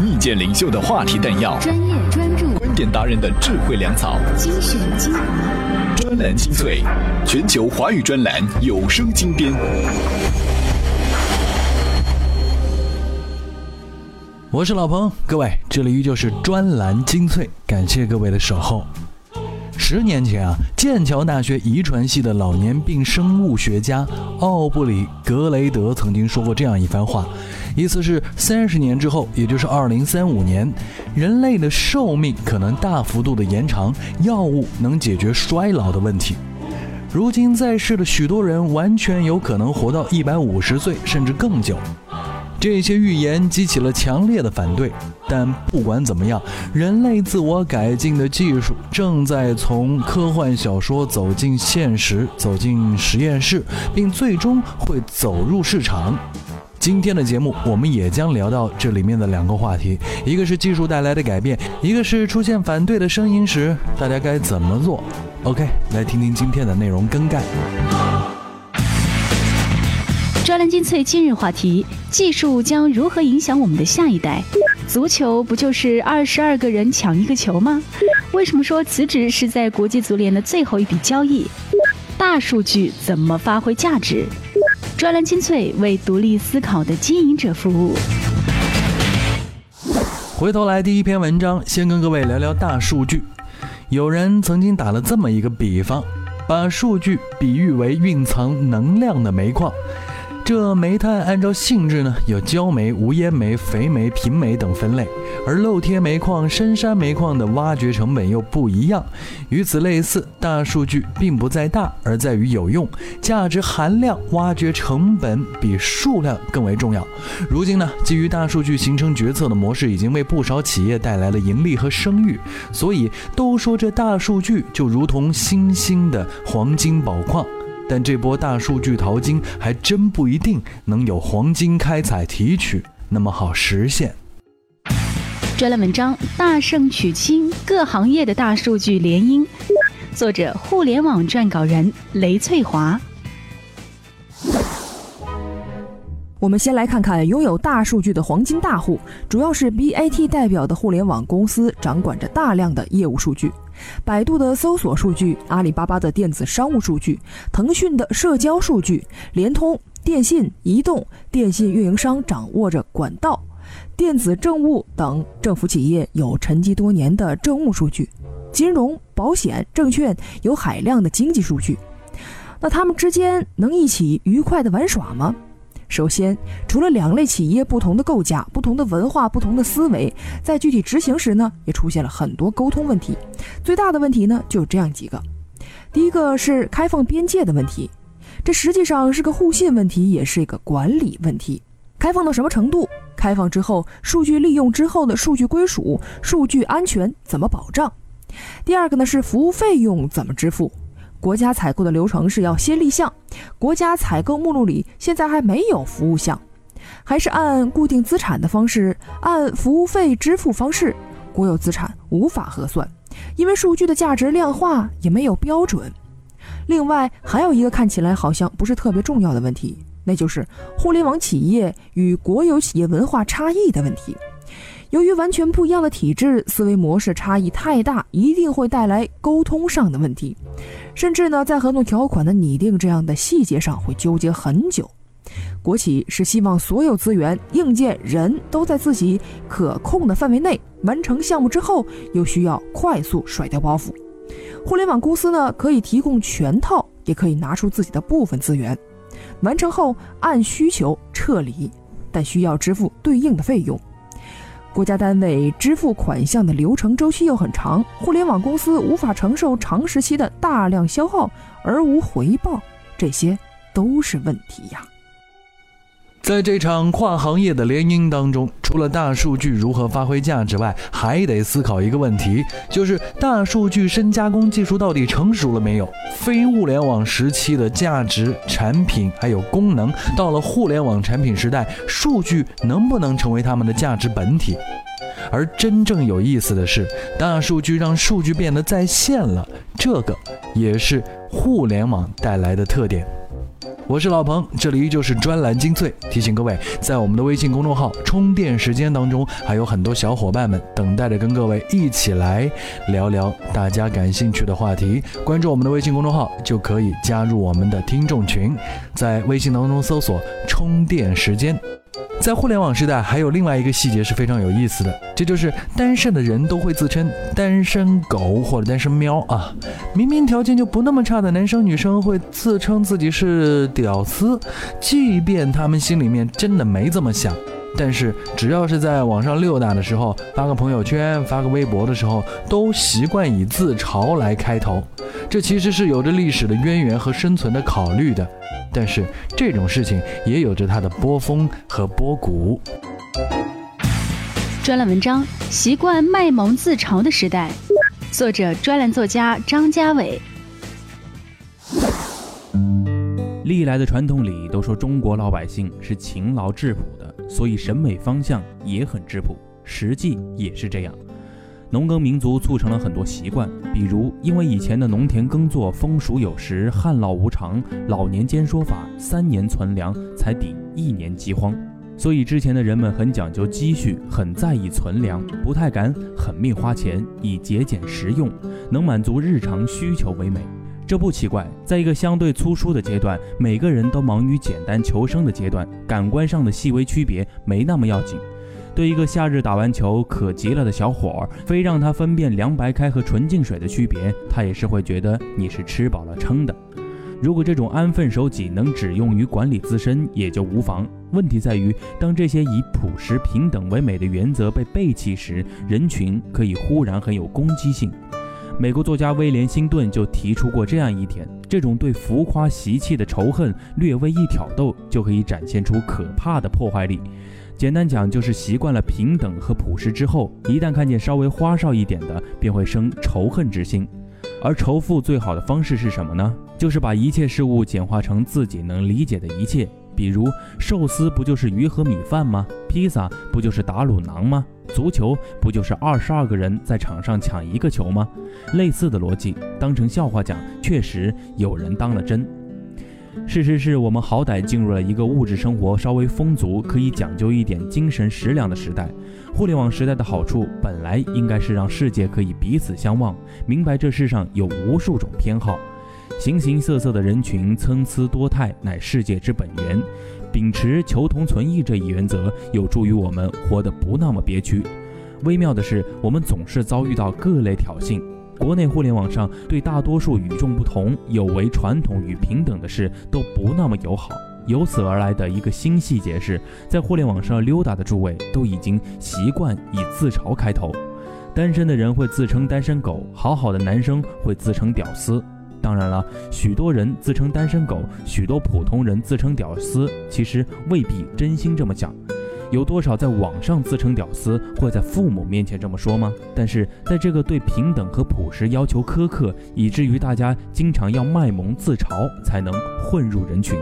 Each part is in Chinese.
意见领袖的话题弹药，专业专注，观点达人的智慧粮草，精选精华，专栏精粹，全球华语专栏有声精编。我是老彭，各位，这里依旧是专栏精粹，感谢各位的守候。十年前啊，剑桥大学遗传系的老年病生物学家奥布里格雷德曾经说过这样一番话，意思是三十年之后，也就是二零三五年，人类的寿命可能大幅度的延长，药物能解决衰老的问题。如今在世的许多人完全有可能活到一百五十岁，甚至更久。这些预言激起了强烈的反对，但不管怎么样，人类自我改进的技术正在从科幻小说走进现实，走进实验室，并最终会走入市场。今天的节目，我们也将聊到这里面的两个话题：一个是技术带来的改变，一个是出现反对的声音时，大家该怎么做？OK，来听听今天的内容更改。专栏精粹今日话题：技术将如何影响我们的下一代？足球不就是二十二个人抢一个球吗？为什么说辞职是在国际足联的最后一笔交易？大数据怎么发挥价值？专栏精粹为独立思考的经营者服务。回头来，第一篇文章，先跟各位聊聊大数据。有人曾经打了这么一个比方，把数据比喻为蕴藏能量的煤矿。这煤炭按照性质呢，有焦煤、无烟煤、肥煤、贫煤等分类，而露天煤矿、深山煤矿的挖掘成本又不一样。与此类似，大数据并不在大，而在于有用，价值含量、挖掘成本比数量更为重要。如今呢，基于大数据形成决策的模式，已经为不少企业带来了盈利和声誉。所以都说这大数据就如同新兴的黄金宝矿。但这波大数据淘金还真不一定能有黄金开采提取那么好实现。专栏文章：大圣娶亲，各行业的大数据联姻。作者：互联网撰稿人雷翠华。我们先来看看拥有大数据的黄金大户，主要是 BAT 代表的互联网公司，掌管着大量的业务数据。百度的搜索数据，阿里巴巴的电子商务数据，腾讯的社交数据，联通、电信、移动、电信运营商掌握着管道、电子政务等政府企业有沉积多年的政务数据，金融、保险、证券有海量的经济数据。那他们之间能一起愉快的玩耍吗？首先，除了两类企业不同的构架、不同的文化、不同的思维，在具体执行时呢，也出现了很多沟通问题。最大的问题呢，就有这样几个：第一个是开放边界的问题，这实际上是个互信问题，也是一个管理问题。开放到什么程度？开放之后，数据利用之后的数据归属、数据安全怎么保障？第二个呢，是服务费用怎么支付？国家采购的流程是要先立项，国家采购目录里现在还没有服务项，还是按固定资产的方式，按服务费支付方式，国有资产无法核算，因为数据的价值量化也没有标准。另外还有一个看起来好像不是特别重要的问题，那就是互联网企业与国有企业文化差异的问题。由于完全不一样的体制，思维模式差异太大，一定会带来沟通上的问题，甚至呢，在合同条款的拟定这样的细节上会纠结很久。国企是希望所有资源、硬件、人都在自己可控的范围内完成项目之后，又需要快速甩掉包袱。互联网公司呢，可以提供全套，也可以拿出自己的部分资源，完成后按需求撤离，但需要支付对应的费用。国家单位支付款项的流程周期又很长，互联网公司无法承受长时期的大量消耗而无回报，这些都是问题呀。在这场跨行业的联姻当中，除了大数据如何发挥价值外，还得思考一个问题，就是大数据深加工技术到底成熟了没有？非物联网时期的价值产品还有功能，到了互联网产品时代，数据能不能成为他们的价值本体？而真正有意思的是，大数据让数据变得在线了，这个也是互联网带来的特点。我是老彭，这里依旧是专栏精粹。提醒各位，在我们的微信公众号“充电时间”当中，还有很多小伙伴们等待着跟各位一起来聊聊大家感兴趣的话题。关注我们的微信公众号，就可以加入我们的听众群，在微信当中搜索“充电时间”。在互联网时代，还有另外一个细节是非常有意思的，这就是单身的人都会自称单身狗或者单身喵啊。明明条件就不那么差的男生女生会自称自己是屌丝，即便他们心里面真的没这么想，但是只要是在网上溜达的时候，发个朋友圈、发个微博的时候，都习惯以自嘲来开头。这其实是有着历史的渊源和生存的考虑的。但是这种事情也有着它的波峰和波谷。专栏文章：习惯卖萌自嘲的时代，作者：专栏作家张家伟。历来的传统里都说中国老百姓是勤劳质朴的，所以审美方向也很质朴，实际也是这样。农耕民族促成了很多习惯，比如因为以前的农田耕作风熟有时、旱涝无常，老年间说法三年存粮才抵一年饥荒，所以之前的人们很讲究积蓄，很在意存粮，不太敢狠命花钱，以节俭实用，能满足日常需求为美。这不奇怪，在一个相对粗疏的阶段，每个人都忙于简单求生的阶段，感官上的细微区别没那么要紧。对一个夏日打完球渴极了的小伙儿，非让他分辨凉白开和纯净水的区别，他也是会觉得你是吃饱了撑的。如果这种安分守己能只用于管理自身，也就无妨。问题在于，当这些以朴实平等为美的原则被背弃时，人群可以忽然很有攻击性。美国作家威廉·辛顿就提出过这样一点：这种对浮夸习气的仇恨，略微一挑逗，就可以展现出可怕的破坏力。简单讲，就是习惯了平等和朴实之后，一旦看见稍微花哨一点的，便会生仇恨之心。而仇富最好的方式是什么呢？就是把一切事物简化成自己能理解的一切。比如，寿司不就是鱼和米饭吗？披萨不就是打卤囊吗？足球不就是二十二个人在场上抢一个球吗？类似的逻辑，当成笑话讲，确实有人当了真。事实是我们好歹进入了一个物质生活稍微丰足、可以讲究一点精神食粮的时代。互联网时代的好处本来应该是让世界可以彼此相望，明白这世上有无数种偏好，形形色色的人群参差多态乃世界之本源。秉持求同存异这一原则，有助于我们活得不那么憋屈。微妙的是，我们总是遭遇到各类挑衅。国内互联网上对大多数与众不同、有违传统与平等的事都不那么友好。由此而来的一个新细节是，在互联网上溜达的诸位都已经习惯以自嘲开头。单身的人会自称单身狗，好好的男生会自称屌丝。当然了，许多人自称单身狗，许多普通人自称屌丝，其实未必真心这么想。有多少在网上自称屌丝，会在父母面前这么说吗？但是在这个对平等和朴实要求苛刻，以至于大家经常要卖萌自嘲才能混入人群，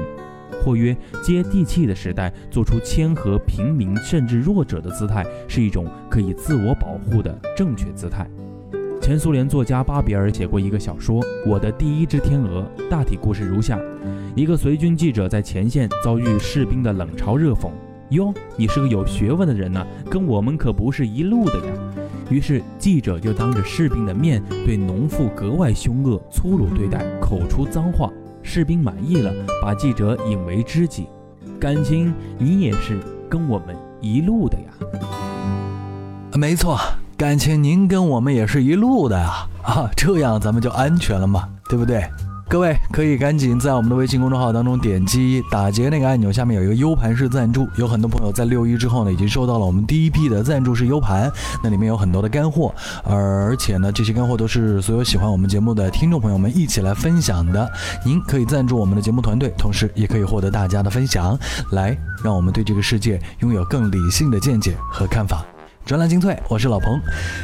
或曰接地气的时代，做出谦和平民甚至弱者的姿态，是一种可以自我保护的正确姿态。前苏联作家巴比尔写过一个小说《我的第一只天鹅》，大体故事如下：一个随军记者在前线遭遇士兵的冷嘲热讽。哟，你是个有学问的人呢，跟我们可不是一路的呀。于是记者就当着士兵的面对农妇格外凶恶、粗鲁对待，口出脏话。士兵满意了，把记者引为知己。感情你也是跟我们一路的呀？没错，感情您跟我们也是一路的呀。啊，这样咱们就安全了嘛，对不对？各位可以赶紧在我们的微信公众号当中点击打劫那个按钮，下面有一个 U 盘式赞助。有很多朋友在六一之后呢，已经收到了我们第一批的赞助式 U 盘，那里面有很多的干货，而且呢，这些干货都是所有喜欢我们节目的听众朋友们一起来分享的。您可以赞助我们的节目团队，同时也可以获得大家的分享，来让我们对这个世界拥有更理性的见解和看法。专栏精粹，我是老彭。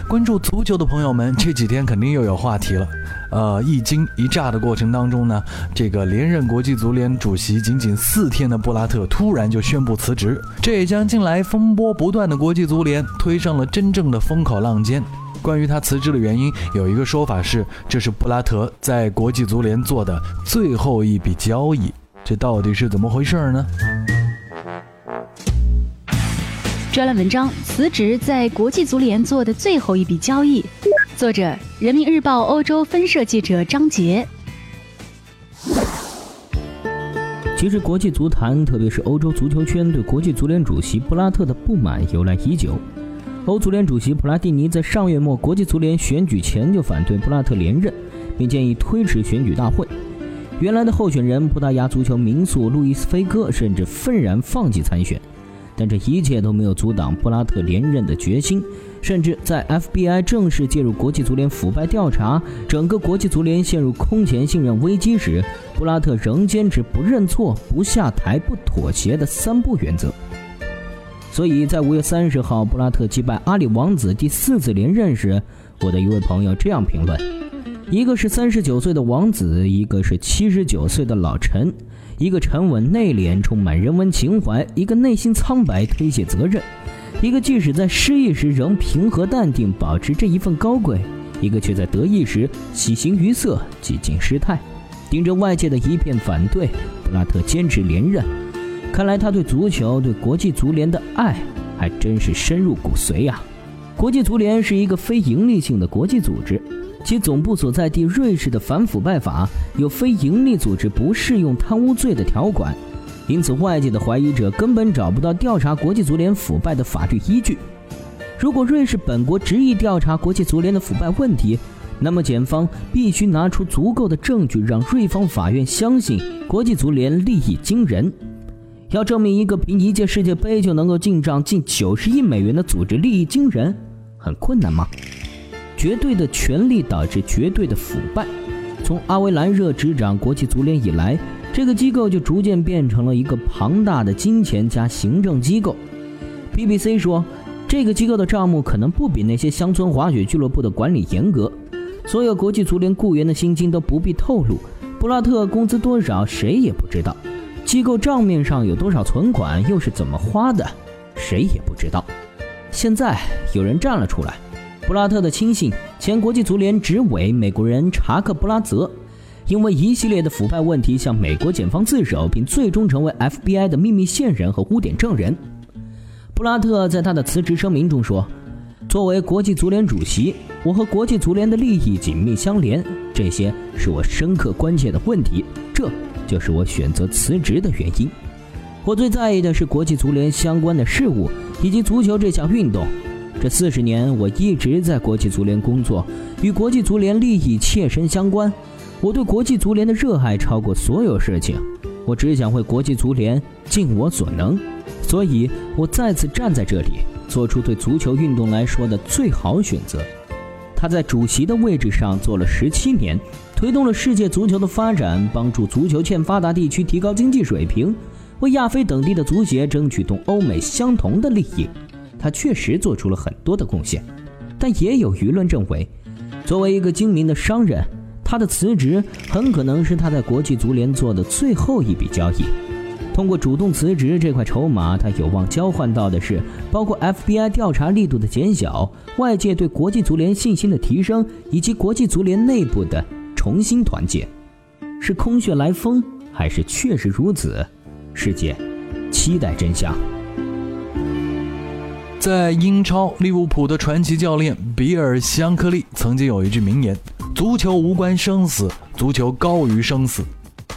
关注足球的朋友们，这几天肯定又有话题了。呃，一惊一乍的过程当中呢，这个连任国际足联主席仅仅四天的布拉特突然就宣布辞职，这也将近来风波不断的国际足联推上了真正的风口浪尖。关于他辞职的原因，有一个说法是，这是布拉特在国际足联做的最后一笔交易。这到底是怎么回事呢？专栏文章：辞职在国际足联做的最后一笔交易。作者：人民日报欧洲分社记者张杰。其实，国际足坛，特别是欧洲足球圈，对国际足联主席布拉特的不满由来已久。欧足联主席普拉蒂尼在上月末国际足联选举前就反对布拉特连任，并建议推迟选举大会。原来的候选人葡萄牙足球名宿路易斯·菲戈甚至愤然放弃参选。但这一切都没有阻挡布拉特连任的决心，甚至在 FBI 正式介入国际足联腐败调查，整个国际足联陷入空前信任危机时，布拉特仍坚持不认错、不下台、不妥协的三不原则。所以在五月三十号，布拉特击败阿里王子第四次连任时，我的一位朋友这样评论：一个是三十九岁的王子，一个是七十九岁的老陈。一个沉稳内敛、充满人文情怀；一个内心苍白、推卸责任；一个即使在失意时仍平和淡定，保持着一份高贵；一个却在得意时喜形于色、几近失态。顶着外界的一片反对，布拉特坚持连任。看来他对足球、对国际足联的爱还真是深入骨髓呀！国际足联是一个非营利性的国际组织。其总部所在地瑞士的反腐败法有非营利组织不适用贪污罪的条款，因此外界的怀疑者根本找不到调查国际足联腐败的法律依据。如果瑞士本国执意调查国际足联的腐败问题，那么检方必须拿出足够的证据，让瑞方法院相信国际足联利益惊人。要证明一个凭一届世界杯就能够进账近九十亿美元的组织利益惊人，很困难吗？绝对的权力导致绝对的腐败。从阿维兰热执掌国际足联以来，这个机构就逐渐变成了一个庞大的金钱加行政机构。BBC 说，这个机构的账目可能不比那些乡村滑雪俱乐部的管理严格。所有国际足联雇员的薪金都不必透露，布拉特工资多少谁也不知道，机构账面上有多少存款又是怎么花的，谁也不知道。现在有人站了出来。布拉特的亲信、前国际足联执委美国人查克·布拉泽，因为一系列的腐败问题向美国检方自首，并最终成为 FBI 的秘密线人和污点证人。布拉特在他的辞职声明中说：“作为国际足联主席，我和国际足联的利益紧密相连，这些是我深刻关切的问题，这就是我选择辞职的原因。我最在意的是国际足联相关的事务以及足球这项运动。”这四十年，我一直在国际足联工作，与国际足联利益切身相关。我对国际足联的热爱超过所有事情。我只想为国际足联尽我所能，所以我再次站在这里，做出对足球运动来说的最好选择。他在主席的位置上做了十七年，推动了世界足球的发展，帮助足球欠发达地区提高经济水平，为亚非等地的足协争取同欧美相同的利益。他确实做出了很多的贡献，但也有舆论认为，作为一个精明的商人，他的辞职很可能是他在国际足联做的最后一笔交易。通过主动辞职这块筹码，他有望交换到的是包括 FBI 调查力度的减小、外界对国际足联信心的提升，以及国际足联内部的重新团结。是空穴来风，还是确实如此？世界，期待真相。在英超利物浦的传奇教练比尔·香克利曾经有一句名言：“足球无关生死，足球高于生死。”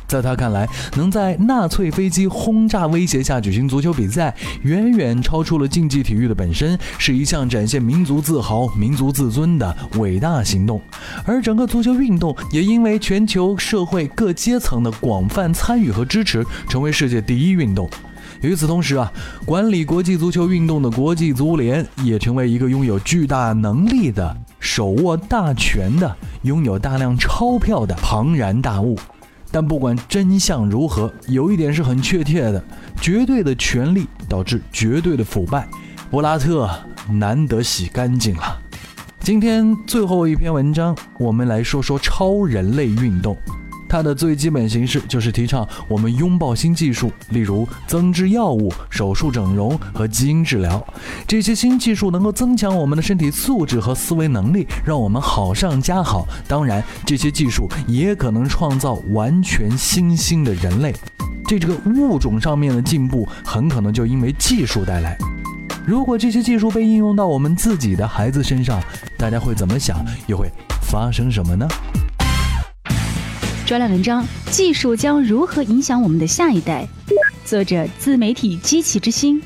在他看来，能在纳粹飞机轰炸威胁下举行足球比赛，远远超出了竞技体育的本身，是一项展现民族自豪、民族自尊的伟大行动。而整个足球运动也因为全球社会各阶层的广泛参与和支持，成为世界第一运动。与此同时啊，管理国际足球运动的国际足联也成为一个拥有巨大能力的、手握大权的、拥有大量钞票的庞然大物。但不管真相如何，有一点是很确切的：绝对的权力导致绝对的腐败。布拉特难得洗干净了。今天最后一篇文章，我们来说说超人类运动。它的最基本形式就是提倡我们拥抱新技术，例如增脂药物、手术整容和基因治疗。这些新技术能够增强我们的身体素质和思维能力，让我们好上加好。当然，这些技术也可能创造完全新兴的人类。这这个物种上面的进步，很可能就因为技术带来。如果这些技术被应用到我们自己的孩子身上，大家会怎么想？又会发生什么呢？专栏文章：技术将如何影响我们的下一代？作者：自媒体机器之心。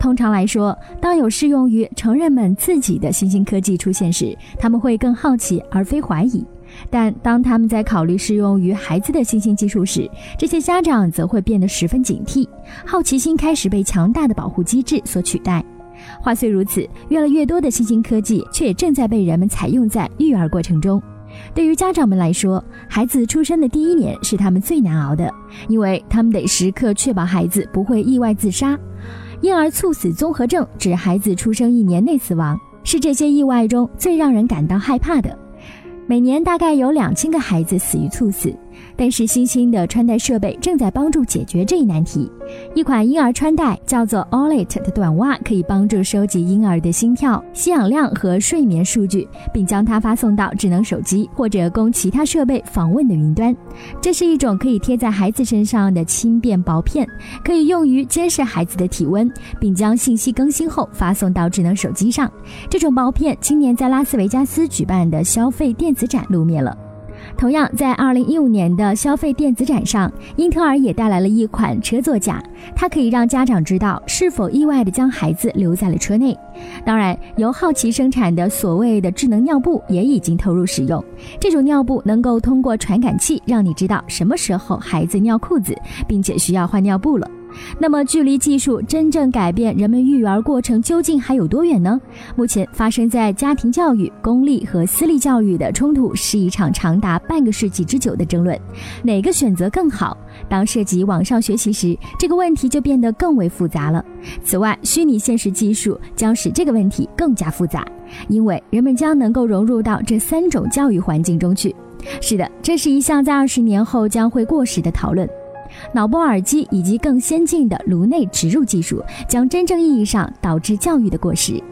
通常来说，当有适用于成人们自己的新兴科技出现时，他们会更好奇而非怀疑。但当他们在考虑适用于孩子的新兴技术时，这些家长则会变得十分警惕，好奇心开始被强大的保护机制所取代。话虽如此，越来越多的新兴科技却也正在被人们采用在育儿过程中。对于家长们来说，孩子出生的第一年是他们最难熬的，因为他们得时刻确保孩子不会意外自杀。婴儿猝死综合症指孩子出生一年内死亡，是这些意外中最让人感到害怕的。每年大概有两千个孩子死于猝死。但是新兴的穿戴设备正在帮助解决这一难题。一款婴儿穿戴叫做 Olet 的短袜，可以帮助收集婴儿的心跳、吸氧量和睡眠数据，并将它发送到智能手机或者供其他设备访问的云端。这是一种可以贴在孩子身上的轻便薄片，可以用于监视孩子的体温，并将信息更新后发送到智能手机上。这种薄片今年在拉斯维加斯举办的消费电子展露面了。同样，在二零一五年的消费电子展上，英特尔也带来了一款车座架，它可以让家长知道是否意外地将孩子留在了车内。当然，由好奇生产的所谓的智能尿布也已经投入使用。这种尿布能够通过传感器让你知道什么时候孩子尿裤子，并且需要换尿布了。那么，距离技术真正改变人们育儿过程究竟还有多远呢？目前发生在家庭教育、公立和私立教育的冲突是一场长达半个世纪之久的争论，哪个选择更好？当涉及网上学习时，这个问题就变得更为复杂了。此外，虚拟现实技术将使这个问题更加复杂，因为人们将能够融入到这三种教育环境中去。是的，这是一项在二十年后将会过时的讨论。脑波耳机以及更先进的颅内植入技术将真正意义上导致教育的过时。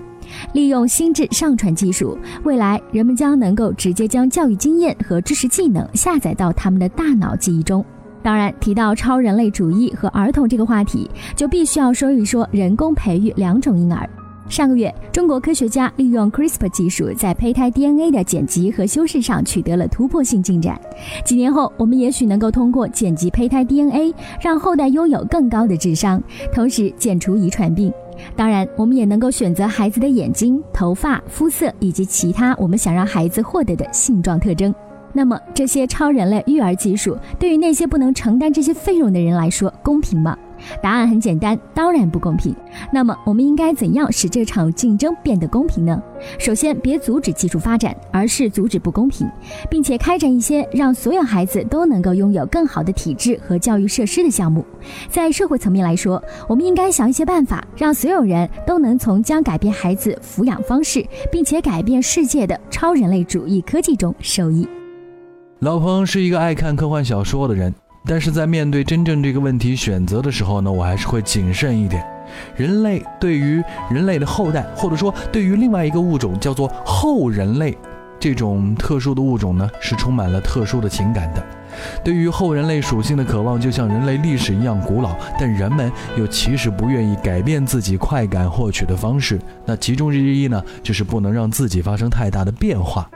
利用心智上传技术，未来人们将能够直接将教育经验和知识技能下载到他们的大脑记忆中。当然，提到超人类主义和儿童这个话题，就必须要说一说人工培育两种婴儿。上个月，中国科学家利用 CRISPR 技术在胚胎 DNA 的剪辑和修饰上取得了突破性进展。几年后，我们也许能够通过剪辑胚胎 DNA，让后代拥有更高的智商，同时剪除遗传病。当然，我们也能够选择孩子的眼睛、头发、肤色以及其他我们想让孩子获得的性状特征。那么，这些超人类育儿技术对于那些不能承担这些费用的人来说，公平吗？答案很简单，当然不公平。那么，我们应该怎样使这场竞争变得公平呢？首先，别阻止技术发展，而是阻止不公平，并且开展一些让所有孩子都能够拥有更好的体质和教育设施的项目。在社会层面来说，我们应该想一些办法，让所有人都能从将改变孩子抚养方式，并且改变世界的超人类主义科技中受益。老彭是一个爱看科幻小说的人。但是在面对真正这个问题选择的时候呢，我还是会谨慎一点。人类对于人类的后代，或者说对于另外一个物种叫做后人类这种特殊的物种呢，是充满了特殊的情感的。对于后人类属性的渴望，就像人类历史一样古老，但人们又其实不愿意改变自己快感获取的方式。那其中之一呢，就是不能让自己发生太大的变化。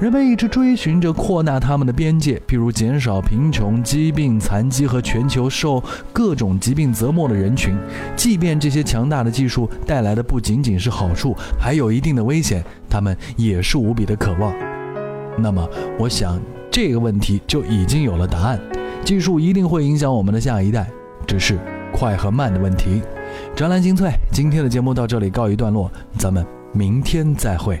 人们一直追寻着扩大他们的边界，譬如减少贫穷、疾病、残疾和全球受各种疾病折磨的人群。即便这些强大的技术带来的不仅仅是好处，还有一定的危险，他们也是无比的渴望。那么，我想这个问题就已经有了答案：技术一定会影响我们的下一代，只是快和慢的问题。专栏精粹，今天的节目到这里告一段落，咱们明天再会。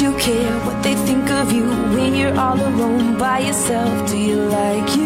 you care what they think of you when you're all alone by yourself? Do you like you?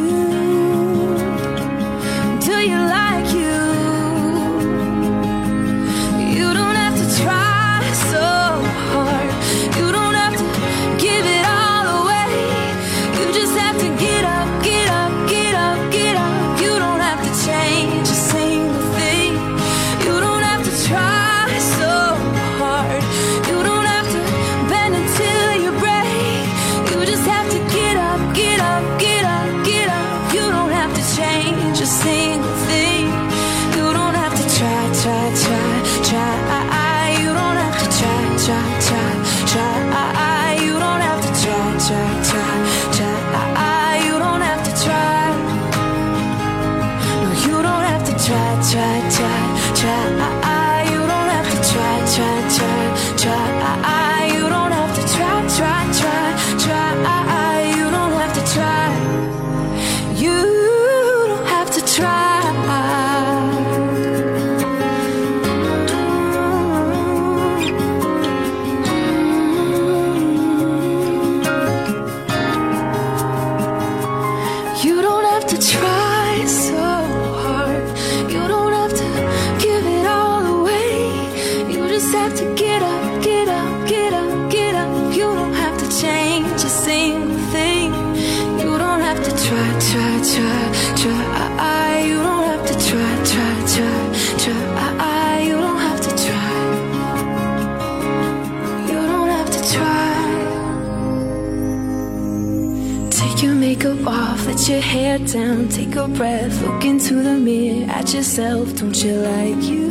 breath, look into the mirror at yourself. Don't you like you?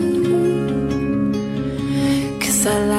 Cause I like